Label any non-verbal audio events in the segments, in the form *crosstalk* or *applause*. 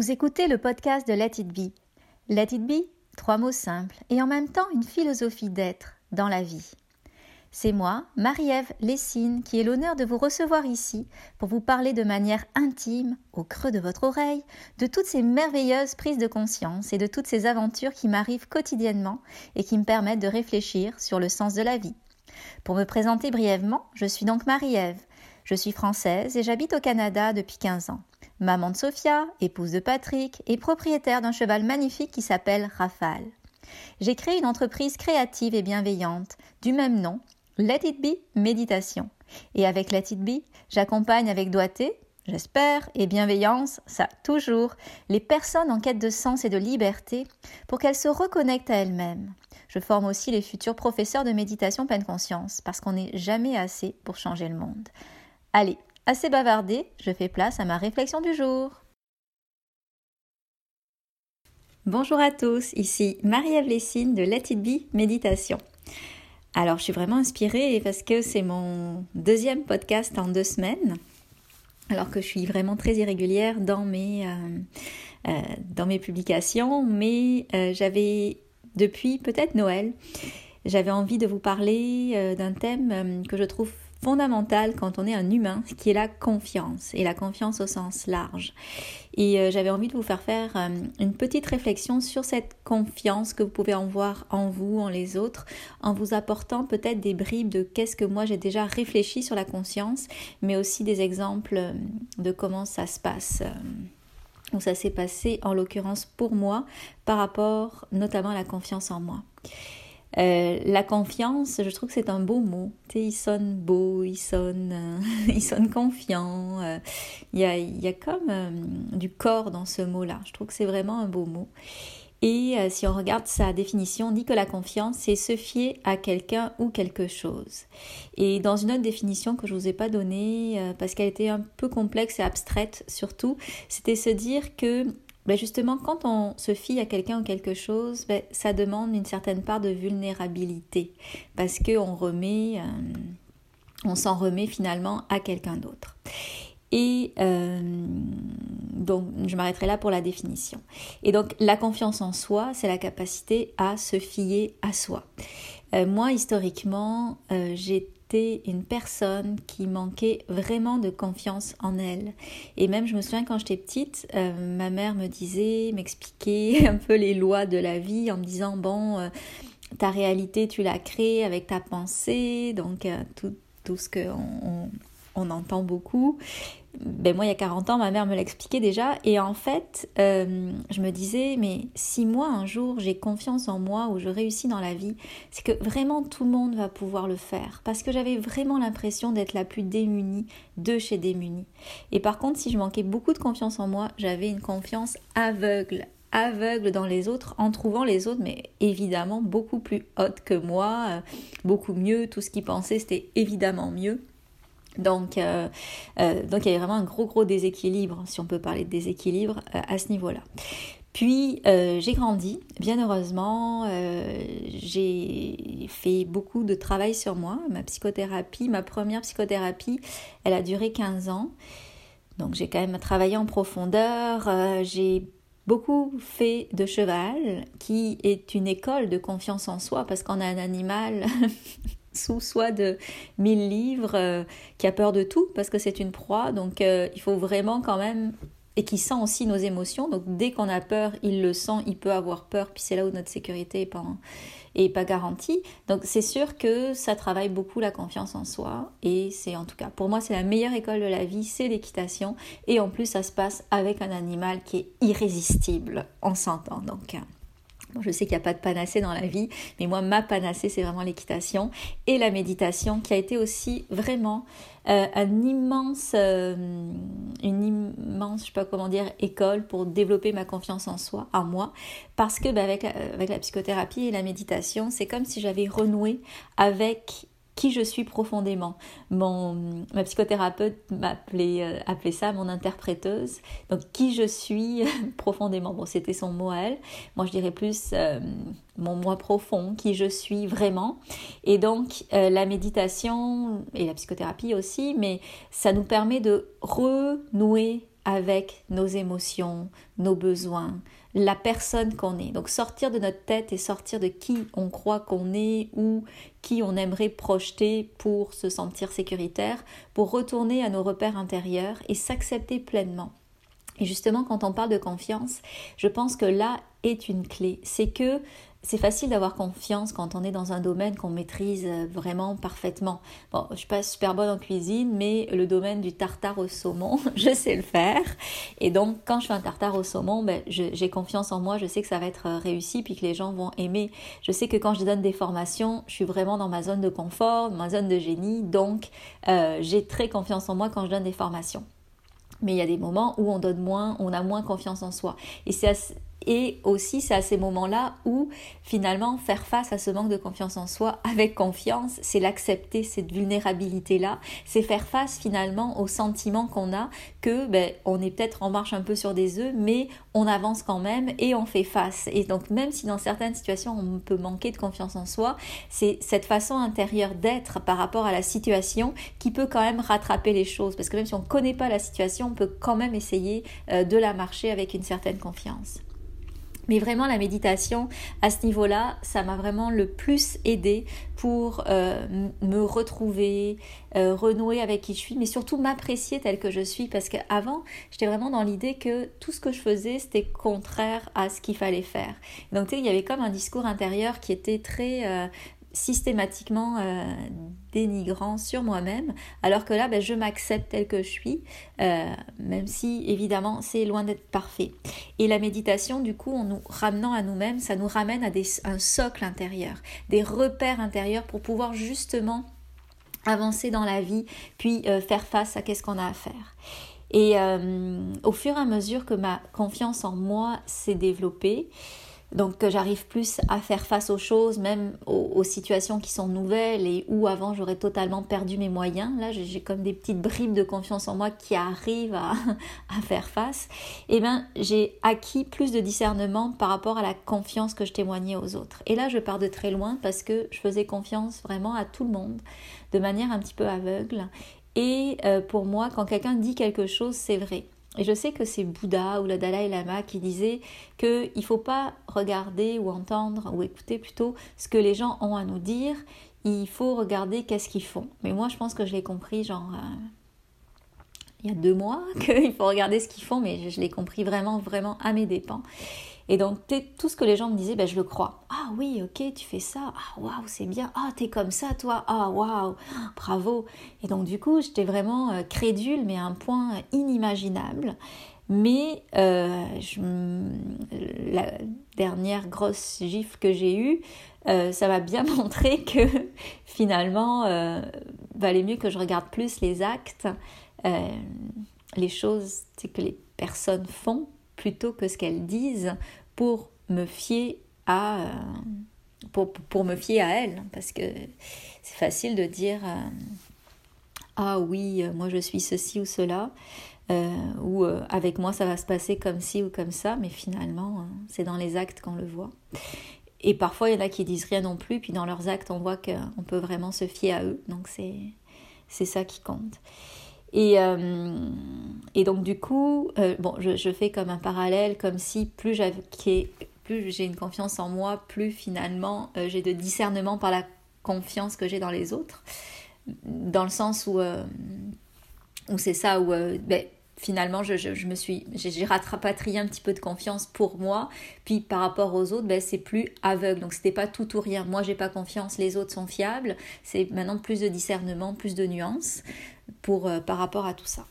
Vous écoutez le podcast de Let It Be. Let It Be, trois mots simples et en même temps une philosophie d'être dans la vie. C'est moi, Marie-Ève Lessine, qui ai l'honneur de vous recevoir ici pour vous parler de manière intime, au creux de votre oreille, de toutes ces merveilleuses prises de conscience et de toutes ces aventures qui m'arrivent quotidiennement et qui me permettent de réfléchir sur le sens de la vie. Pour me présenter brièvement, je suis donc Marie-Ève. Je suis française et j'habite au Canada depuis 15 ans maman de Sophia, épouse de Patrick et propriétaire d'un cheval magnifique qui s'appelle Rafale. J'ai créé une entreprise créative et bienveillante du même nom, Let It Be Méditation. Et avec Let It Be, j'accompagne avec doigté, j'espère, et bienveillance, ça toujours, les personnes en quête de sens et de liberté pour qu'elles se reconnectent à elles-mêmes. Je forme aussi les futurs professeurs de méditation pleine conscience parce qu'on n'est jamais assez pour changer le monde. Allez, Assez bavardé, je fais place à ma réflexion du jour. Bonjour à tous, ici Marie-Ève Lessine de Let It Be Méditation. Alors, je suis vraiment inspirée parce que c'est mon deuxième podcast en deux semaines, alors que je suis vraiment très irrégulière dans mes, euh, euh, publications, mais euh, j'avais depuis peut-être Noël, j'avais envie de vous parler d'un thème que je trouve fondamentale quand on est un humain, qui est la confiance, et la confiance au sens large. Et euh, j'avais envie de vous faire faire euh, une petite réflexion sur cette confiance que vous pouvez en voir en vous, en les autres, en vous apportant peut-être des bribes de qu'est-ce que moi j'ai déjà réfléchi sur la conscience, mais aussi des exemples euh, de comment ça se passe où ça s'est passé en l'occurrence pour moi par rapport notamment à la confiance en moi. Euh, la confiance, je trouve que c'est un beau mot. il sonne beau, il sonne, euh, *laughs* il sonne confiant. Euh, il, y a, il, y a, comme du corps dans ce mot-là. Je trouve que c'est vraiment un beau mot. Et si on regarde sa définition, on dit que la confiance, c'est se fier à quelqu'un ou quelque chose. Et dans une autre définition que je ne vous ai pas donnée, parce qu'elle était un peu complexe et abstraite surtout, c'était se dire que ben justement, quand on se fie à quelqu'un ou quelque chose, ben, ça demande une certaine part de vulnérabilité parce qu'on remet, euh, on s'en remet finalement à quelqu'un d'autre. Et euh, donc, je m'arrêterai là pour la définition. Et donc, la confiance en soi, c'est la capacité à se fier à soi. Euh, moi, historiquement, j'ai une personne qui manquait vraiment de confiance en elle. Et même, je me souviens quand j'étais petite, euh, ma mère me disait, m'expliquait *laughs* un peu les lois de la vie en me disant, bon, euh, ta réalité, tu l'as créée avec ta pensée, donc euh, tout, tout, ce qu'on on entend beaucoup ben moi il y a 40 ans, ma mère me l'expliquait déjà. Et en fait, euh, je me disais, mais si moi un jour j'ai confiance en moi ou je réussis dans la vie, c'est que vraiment tout le monde va pouvoir le faire. Parce que j'avais vraiment l'impression d'être la plus démunie de chez démunie. Et par contre, si je manquais beaucoup de confiance en moi, j'avais une confiance aveugle aveugle dans les autres en trouvant les autres mais évidemment beaucoup plus hautes que moi, euh, beaucoup mieux, tout ce qu'ils pensaient c'était évidemment mieux. Donc, euh, euh, donc il y avait vraiment un gros gros déséquilibre, si on peut parler de déséquilibre, euh, à ce niveau-là. Puis j'ai grandi, bien heureusement, j'ai fait beaucoup de travail sur moi. Ma psychothérapie, ma première psychothérapie, elle a duré 15 ans. Donc j'ai quand même travaillé en profondeur. j'ai beaucoup fait de cheval, qui est une école de confiance en soi, parce qu'on a un animal *laughs* sous soi de 1000 livres, euh, qui a peur de tout parce que c'est une proie. Donc euh, il faut vraiment quand même et qui sent aussi nos émotions. Donc dès qu'on a peur, il le sent, il peut avoir peur, puis c'est là où notre sécurité est pas, est pas garantie. Donc c'est sûr que ça travaille beaucoup la confiance en soi et c'est en tout cas pour moi c'est la meilleure école de la vie, c'est l'équitation et en plus ça se passe avec un animal qui est irrésistible, on s'entend donc. Je sais qu'il n'y a pas de panacée dans la vie, mais moi, ma panacée, c'est vraiment l'équitation et la méditation, qui a été aussi vraiment euh, un immense, euh, une immense, je sais pas comment dire, école pour développer ma confiance en soi, en moi, parce que bah, avec, avec la psychothérapie et la méditation, c'est comme si j'avais renoué avec qui je suis profondément. Mon, ma psychothérapeute m'appelait euh, ça mon interpréteuse. Donc qui je suis *laughs* profondément. Bon, c'était son mot à elle. Moi, je dirais plus euh, mon moi profond, qui je suis vraiment. Et donc euh, la méditation et la psychothérapie aussi, mais ça nous permet de renouer avec nos émotions, nos besoins, la personne qu'on est. Donc sortir de notre tête et sortir de qui on croit qu'on est ou qui on aimerait projeter pour se sentir sécuritaire, pour retourner à nos repères intérieurs et s'accepter pleinement. Et justement, quand on parle de confiance, je pense que là est une clé. C'est que c'est facile d'avoir confiance quand on est dans un domaine qu'on maîtrise euh, vraiment parfaitement. Bon, je suis pas super bonne en cuisine, mais le domaine du tartare au saumon, *laughs* je sais le faire. Et donc, quand je fais un tartare au saumon, ben, j'ai confiance en moi, je sais que ça va être euh, réussi, puis que les gens vont aimer. Je sais que quand je donne des formations, je suis vraiment dans ma zone de confort, ma zone de génie, donc euh, j'ai très confiance en moi quand je donne des formations mais il y a des moments où on donne moins, on a moins confiance en soi. Et c'est et aussi, c'est à ces moments-là où finalement faire face à ce manque de confiance en soi avec confiance, c'est l'accepter, cette vulnérabilité-là, c'est faire face finalement au sentiment qu'on a que ben, on est peut-être en marche un peu sur des œufs, mais on avance quand même et on fait face. Et donc même si dans certaines situations on peut manquer de confiance en soi, c'est cette façon intérieure d'être par rapport à la situation qui peut quand même rattraper les choses. Parce que même si on ne connaît pas la situation, on peut quand même essayer euh, de la marcher avec une certaine confiance. Mais vraiment, la méditation, à ce niveau-là, ça m'a vraiment le plus aidé pour euh, me retrouver, euh, renouer avec qui je suis, mais surtout m'apprécier telle que je suis. Parce qu'avant, j'étais vraiment dans l'idée que tout ce que je faisais, c'était contraire à ce qu'il fallait faire. Donc, il y avait comme un discours intérieur qui était très euh, systématiquement euh, dénigrant sur moi-même, alors que là, ben, je m'accepte tel que je suis, euh, même si évidemment c'est loin d'être parfait. Et la méditation, du coup, en nous ramenant à nous-mêmes, ça nous ramène à des, un socle intérieur, des repères intérieurs pour pouvoir justement avancer dans la vie, puis euh, faire face à qu'est-ce qu'on a à faire. Et au fur et à mesure que ma confiance en moi s'est développée, donc que j'arrive plus à faire face aux choses, même aux, situations qui sont nouvelles et où avant j'aurais totalement perdu mes moyens. Là, j'ai comme des petites bribes de confiance en moi qui arrivent à, *laughs* faire face. Et eh bien, j'ai acquis plus de discernement par rapport à la confiance que je témoignais aux autres. Et là, je pars de très loin parce que je faisais confiance vraiment à tout le monde de manière un petit peu aveugle. Et euh, pour moi, quand quelqu'un dit quelque chose, c'est vrai. Et je sais que c'est Bouddha ou le Dalai Lama qui disait qu'il ne faut pas regarder ou entendre ou écouter plutôt ce que les gens ont à nous dire, il faut regarder qu'est-ce qu'ils font. Mais moi je pense que je l'ai compris genre euh, il y a deux mois *laughs* qu'il faut regarder ce qu'ils font, mais je l'ai compris vraiment, vraiment à mes dépens. Et donc, tout ce que les gens me disaient, ben, je le crois. Ah oui, ok, tu fais ça. Ah waouh, c'est bien. Ah, t'es comme ça, toi. Ah waouh, bravo. Et donc, du coup, j'étais vraiment euh, crédule, mais à un point inimaginable. Mais euh, la dernière grosse gifle que j'ai eue, euh, ça m'a bien *laughs* montré que finalement, valait mieux que je regarde plus les actes, les choses que les personnes font plutôt que ce qu'elles disent pour me fier à euh, pour, pour, me fier à elles parce que c'est facile de dire euh, ah oui moi je suis ceci ou cela euh, ou avec moi ça va se passer comme ci ou comme ça mais finalement c'est dans les actes qu'on le voit. Et parfois il y en a qui disent rien non plus puis dans leurs actes on voit qu'on peut vraiment se fier à eux. Donc c'est ça qui compte et, euh, et donc du coup, euh, bon, je, je, fais comme un parallèle, comme si plus j'ai une confiance en moi, plus finalement euh, j'ai de discernement par la confiance que j'ai dans les autres. Dans le sens où, où c'est ça, où ben, finalement je, je, je, me suis j'ai rapatrié un petit peu de confiance pour moi. Puis par rapport aux autres ben, c'est plus aveugle. Donc c'était pas tout ou rien. Moi j'ai pas confiance. Les autres sont fiables. C'est maintenant plus de discernement plus de nuances pour, euh, par rapport à tout ça.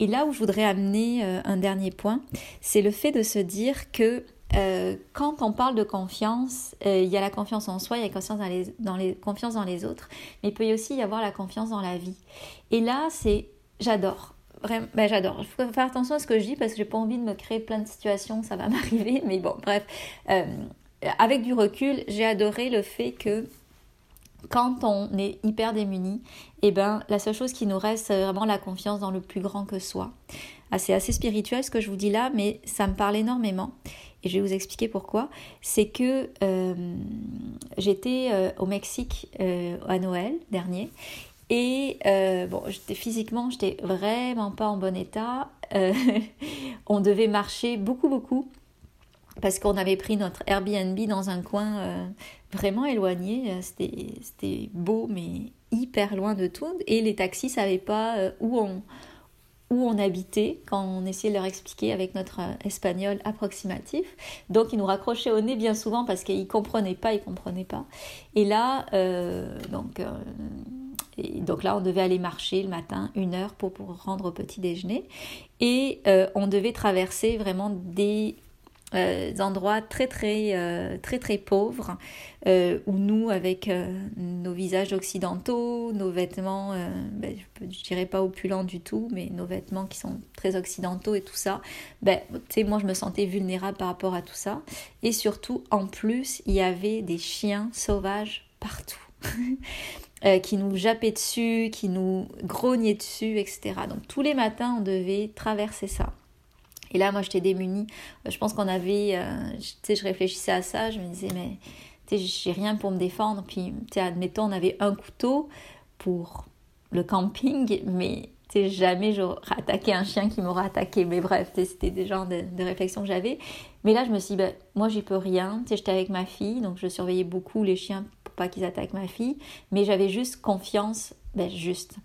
Et là où je voudrais amener euh, un dernier point, c'est le fait de se dire que euh, quand on parle de confiance, il y a la confiance en soi, il y a la confiance dans les, dans les, confiance dans les autres, mais il peut aussi y avoir la confiance dans la vie. Et là, c'est j'adore. Vraiment, ben j'adore. Il faut faire attention à ce que je dis parce que j'ai pas envie de me créer plein de situations, ça va *laughs* m'arriver, mais bon, bref. avec du recul, j'ai adoré le fait que quand on est hyper démuni, eh ben, la seule chose qui nous reste, c'est vraiment la confiance dans le plus grand que soi. Ah, c'est assez spirituel ce que je vous dis là, mais ça me parle énormément. Et je vais vous expliquer pourquoi. C'est que euh, j'étais euh, au Mexique euh, à Noël dernier Et bon, physiquement, j'étais vraiment pas en bon état. *laughs* on devait marcher beaucoup, beaucoup parce qu'on avait pris notre Airbnb dans un coin vraiment éloigné. C'était beau, mais hyper loin de tout. Et les taxis savaient pas où on, où on habitait quand on essayait de leur expliquer avec notre euh, espagnol approximatif. Donc ils nous raccrochaient au nez bien souvent parce qu'ils comprenaient pas, ils comprenaient pas. Et là, euh, donc, euh, donc là, on devait aller marcher le matin une heure pour, pour rendre au petit déjeuner. Et on devait traverser vraiment des euh, endroits très très euh, très très pauvres euh, où nous avec nos visages occidentaux nos vêtements ben, je, ne dirais pas opulents du tout mais nos vêtements qui sont très occidentaux et tout ça ben tu moi je me sentais vulnérable par rapport à tout ça et surtout en plus il y avait des chiens sauvages partout *laughs* qui nous jappaient dessus, qui nous grognaient dessus, etc. Donc tous les matins, on devait traverser ça. Et là, moi, j'étais démunie. Euh, je pense qu'on avait, euh, tu sais, je réfléchissais à ça, je me disais, mais tu sais, j'ai rien pour me défendre. Puis, tu sais, admettons, on avait un couteau pour le camping, mais tu sais, jamais j'aurais attaqué un chien qui m'aurait attaqué. Mais bref, c'était des genres de, réflexions que j'avais. Mais là, je me suis dit, ben, moi, j'y peux rien. Tu sais, j'étais avec ma fille, donc je surveillais beaucoup les chiens pour pas qu'ils attaquent ma fille. Mais j'avais juste confiance, ben, juste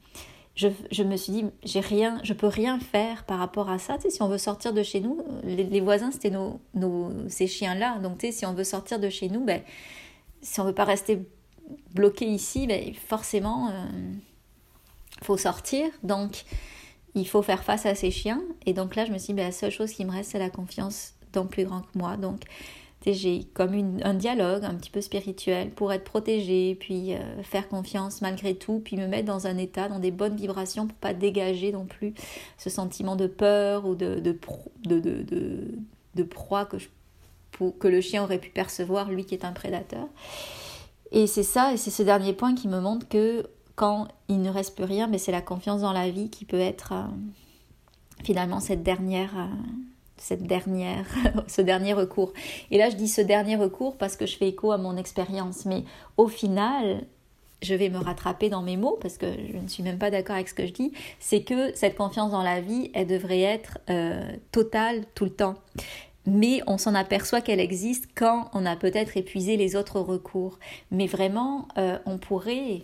je, me suis dit, j'ai rien, je peux rien faire par rapport à ça. Tu sais, si on veut sortir de chez nous, les, voisins, c'était nos, nos, ces chiens-là. Donc, tu sais, si on veut sortir de chez nous, ben, si on veut pas rester bloqué ici, ben, forcément, euh, faut sortir. Donc, il faut faire face à ces chiens. Et donc là, je me suis dit, ben, la seule chose qui me reste, c'est la confiance dans plus grand que moi. Donc, j'ai comme un dialogue un petit peu spirituel pour être protégée, puis euh, faire confiance malgré tout, puis me mettre dans un état, dans des bonnes vibrations pour pas dégager non plus ce sentiment de peur ou de, proie que, le chien aurait pu percevoir, lui qui est un prédateur. Et c'est ça, et c'est ce dernier point qui me montre que quand il ne reste plus rien, mais c'est la confiance dans la vie qui peut être euh, finalement cette dernière... Euh, cette dernière, *laughs* ce dernier recours. Et là, je dis ce dernier recours parce que je fais écho à mon expérience. Mais au final, je vais me rattraper dans mes mots parce que je ne suis même pas d'accord avec ce que je dis. C'est que cette confiance dans la vie, elle devrait être euh, totale tout le temps. Mais on s'en aperçoit qu'elle existe quand on a peut-être épuisé les autres recours. Mais vraiment, euh, on pourrait,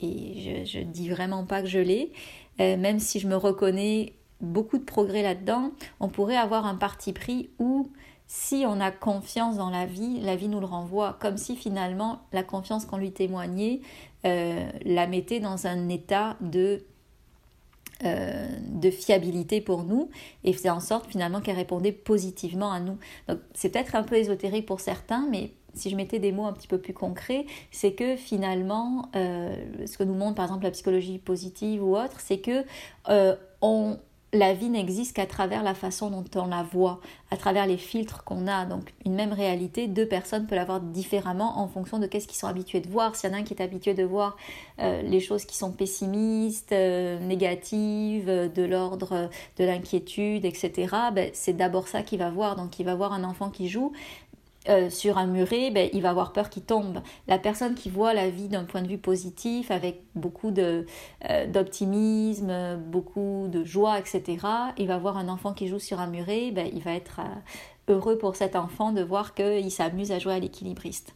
et je, ne dis vraiment pas que je l'ai, euh, même si je me reconnais beaucoup de progrès là-dedans, on pourrait avoir un parti pris où si on a confiance dans la vie, la vie nous le renvoie, comme si finalement la confiance qu'on lui témoignait euh, la mettait dans un état de, euh, de fiabilité pour nous et faisait en sorte finalement qu'elle répondait positivement à nous. Donc c'est peut-être un peu ésotérique pour certains, mais si je mettais des mots un petit peu plus concrets, c'est que finalement, euh, ce que nous montre par exemple la psychologie positive ou autre, c'est que on, la vie n'existe qu'à travers la façon dont on la voit, à travers les filtres qu'on a. Donc une même réalité, deux personnes peuvent la voir différemment en fonction de qu'est-ce qu'ils sont habitués de voir. S'il y en a un qui est habitué de voir euh, les choses qui sont pessimistes, euh, négatives, de l'ordre de l'inquiétude, etc., ben, c'est d'abord ça qu'il va voir. Donc il va voir un enfant qui joue, euh, sur un muret, ben, il va avoir peur qu'il tombe. La personne qui voit la vie d'un point de vue positif, avec beaucoup euh, d'optimisme, beaucoup de joie, etc., il va voir un enfant qui joue sur un muret, ben, il va être euh, heureux pour cet enfant de voir qu'il s'amuse à jouer à l'équilibriste.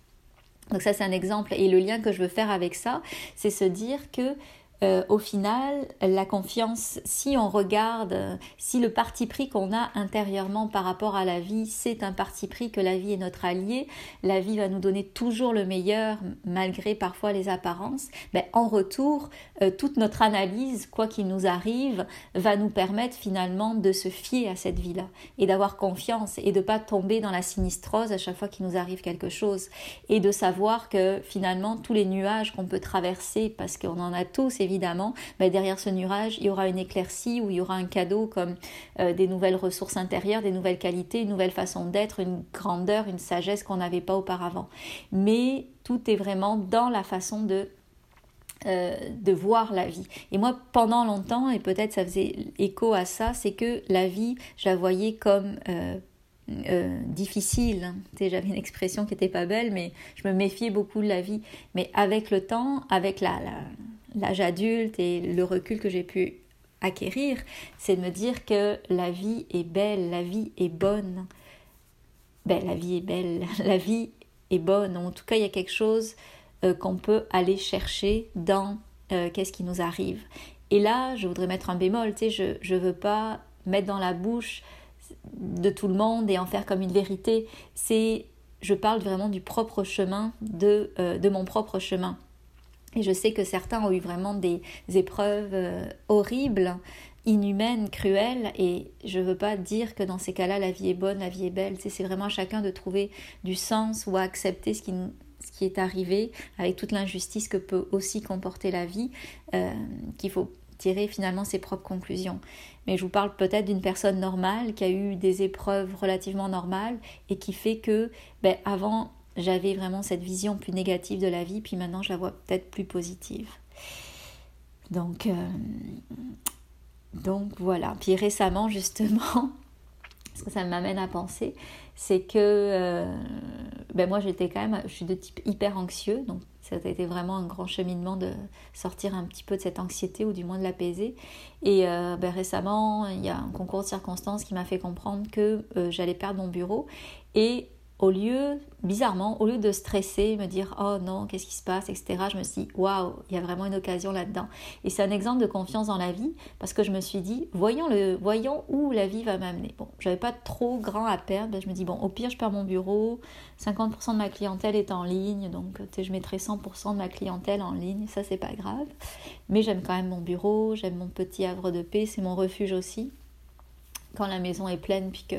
Donc ça c'est un exemple. Et le lien que je veux faire avec ça, c'est se dire que euh, au final, la confiance, si on regarde, si le parti pris qu'on a intérieurement par rapport à la vie, c'est un parti pris que la vie est notre allié, la vie va nous donner toujours le meilleur malgré parfois les apparences, ben, en retour, euh, toute notre analyse, quoi qu'il nous arrive, va nous permettre finalement de se fier à cette vie-là et d'avoir confiance et de pas tomber dans la sinistrose à chaque fois qu'il nous arrive quelque chose et de savoir que finalement tous les nuages qu'on peut traverser parce qu'on en a tous évidemment, bah, derrière ce nuage, il y aura une éclaircie ou il y aura un cadeau comme euh, des nouvelles ressources intérieures, des nouvelles qualités, une nouvelle façon d'être, une grandeur, une sagesse qu'on n'avait pas auparavant. Mais tout est vraiment dans la façon de euh, de voir la vie. Et moi, pendant longtemps, et peut-être ça faisait écho à ça, c'est que la vie, je la voyais comme euh, difficile. J'avais une expression qui n'était pas belle, mais je me méfiais beaucoup de la vie. Mais avec le temps, avec la, l'âge adulte et le recul que j'ai pu acquérir, c'est de me dire que la vie est belle, la vie est bonne. Ben, la vie est belle, *laughs* la vie est bonne. En tout cas, il y a quelque chose euh, qu'on peut aller chercher dans euh, qu'est-ce qui nous arrive. Et là, je voudrais mettre un bémol, tu sais, je ne veux pas mettre dans la bouche de tout le monde et en faire comme une vérité. C'est, je parle vraiment du propre chemin, de, euh, de mon propre chemin. Et je sais que certains ont eu vraiment des épreuves euh, horribles, inhumaines, cruelles, et je ne veux pas dire que dans ces cas-là, la vie est bonne, la vie est belle. C'est vraiment à chacun de trouver du sens ou à accepter ce qui, ce qui est arrivé avec toute l'injustice que peut aussi comporter la vie, euh, qu'il faut tirer finalement ses propres conclusions. Mais je vous parle peut-être d'une personne normale qui a eu des épreuves relativement normales et qui fait que ben, avant j'avais vraiment cette vision plus négative de la vie, puis maintenant je la vois peut-être plus positive. Donc, euh, donc voilà. Puis récemment, justement, *laughs* ce que ça m'amène à penser, c'est que euh, ben moi j'étais quand même, je suis de type hyper anxieux, donc ça a été vraiment un grand cheminement de sortir un petit peu de cette anxiété ou du moins de l'apaiser. Et euh, ben récemment, il y a un concours de circonstances qui m'a fait comprendre que j'allais perdre mon bureau et au lieu, bizarrement, au lieu de stresser, me dire oh non, qu'est-ce qui se passe, etc., je me suis dit waouh, il y a vraiment une occasion là-dedans. Et c'est un exemple de confiance dans la vie parce que je me suis dit voyons, le, voyons où la vie va m'amener. Bon, j'avais pas trop grand à perdre, je me dis bon, au pire, je perds mon bureau, 50% de ma clientèle est en ligne, donc je mettrai 100% de ma clientèle en ligne, ça c'est pas grave. Mais j'aime quand même mon bureau, j'aime mon petit havre de paix, c'est mon refuge aussi quand la maison est pleine puis que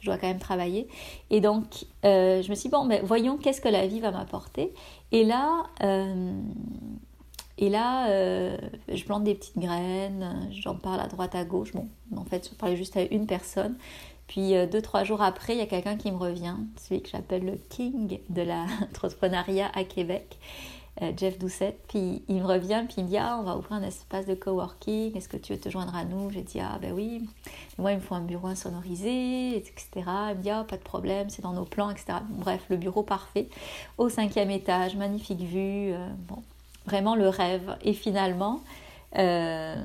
je dois quand même travailler. Et donc, euh, je me suis dit, bon, mais voyons qu'est-ce que la vie va m'apporter. Et là, euh, et là euh, je plante des petites graines, j'en parle à droite, à gauche. Bon, en fait, je parlais juste à une personne. Puis deux, trois jours après, il y a quelqu'un qui me revient, celui que j'appelle le king de *laughs* l'entrepreneuriat à Québec. Euh, Jeff Doucette. Puis il me revient, puis il me dit Ah, on va ouvrir un espace de coworking, est-ce que tu veux te joindre à nous? J'ai dit Ah, ben oui. moi, il me faut un bureau insonorisé, etc. Il me dit Ah, pas de problème, c'est dans nos plans, etc. Bref, le bureau parfait, au cinquième étage, magnifique vue. Euh, bon, vraiment le rêve. Et finalement, euh,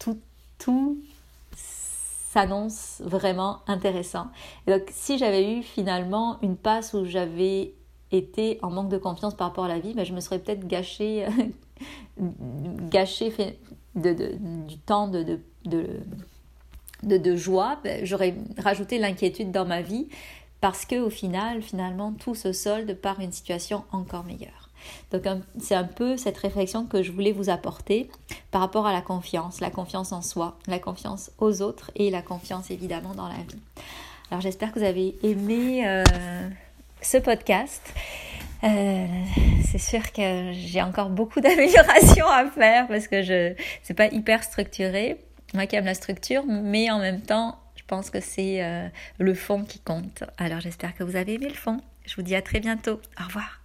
tout, tout s'annonce vraiment intéressant. donc, si j'avais eu finalement une passe où j'avais été en manque de confiance par rapport à la vie, ben, je me serais peut-être gâché, gâché fait de, du temps de, de, de, joie. Ben, j'aurais rajouté l'inquiétude dans ma vie parce que au final, finalement, tout se solde par une situation encore meilleure. Donc c'est un peu cette réflexion que je voulais vous apporter par rapport à la confiance, la confiance en soi, la confiance aux autres et la confiance évidemment dans la vie. Alors j'espère que vous avez aimé euh, ce podcast. Euh, c'est sûr que j'ai encore beaucoup *laughs* d'améliorations à faire parce que je c'est pas hyper structuré. Moi qui aime la structure, mais en même temps, je pense que c'est euh, le fond qui compte. Alors j'espère que vous avez aimé le fond. Je vous dis à très bientôt. Au revoir.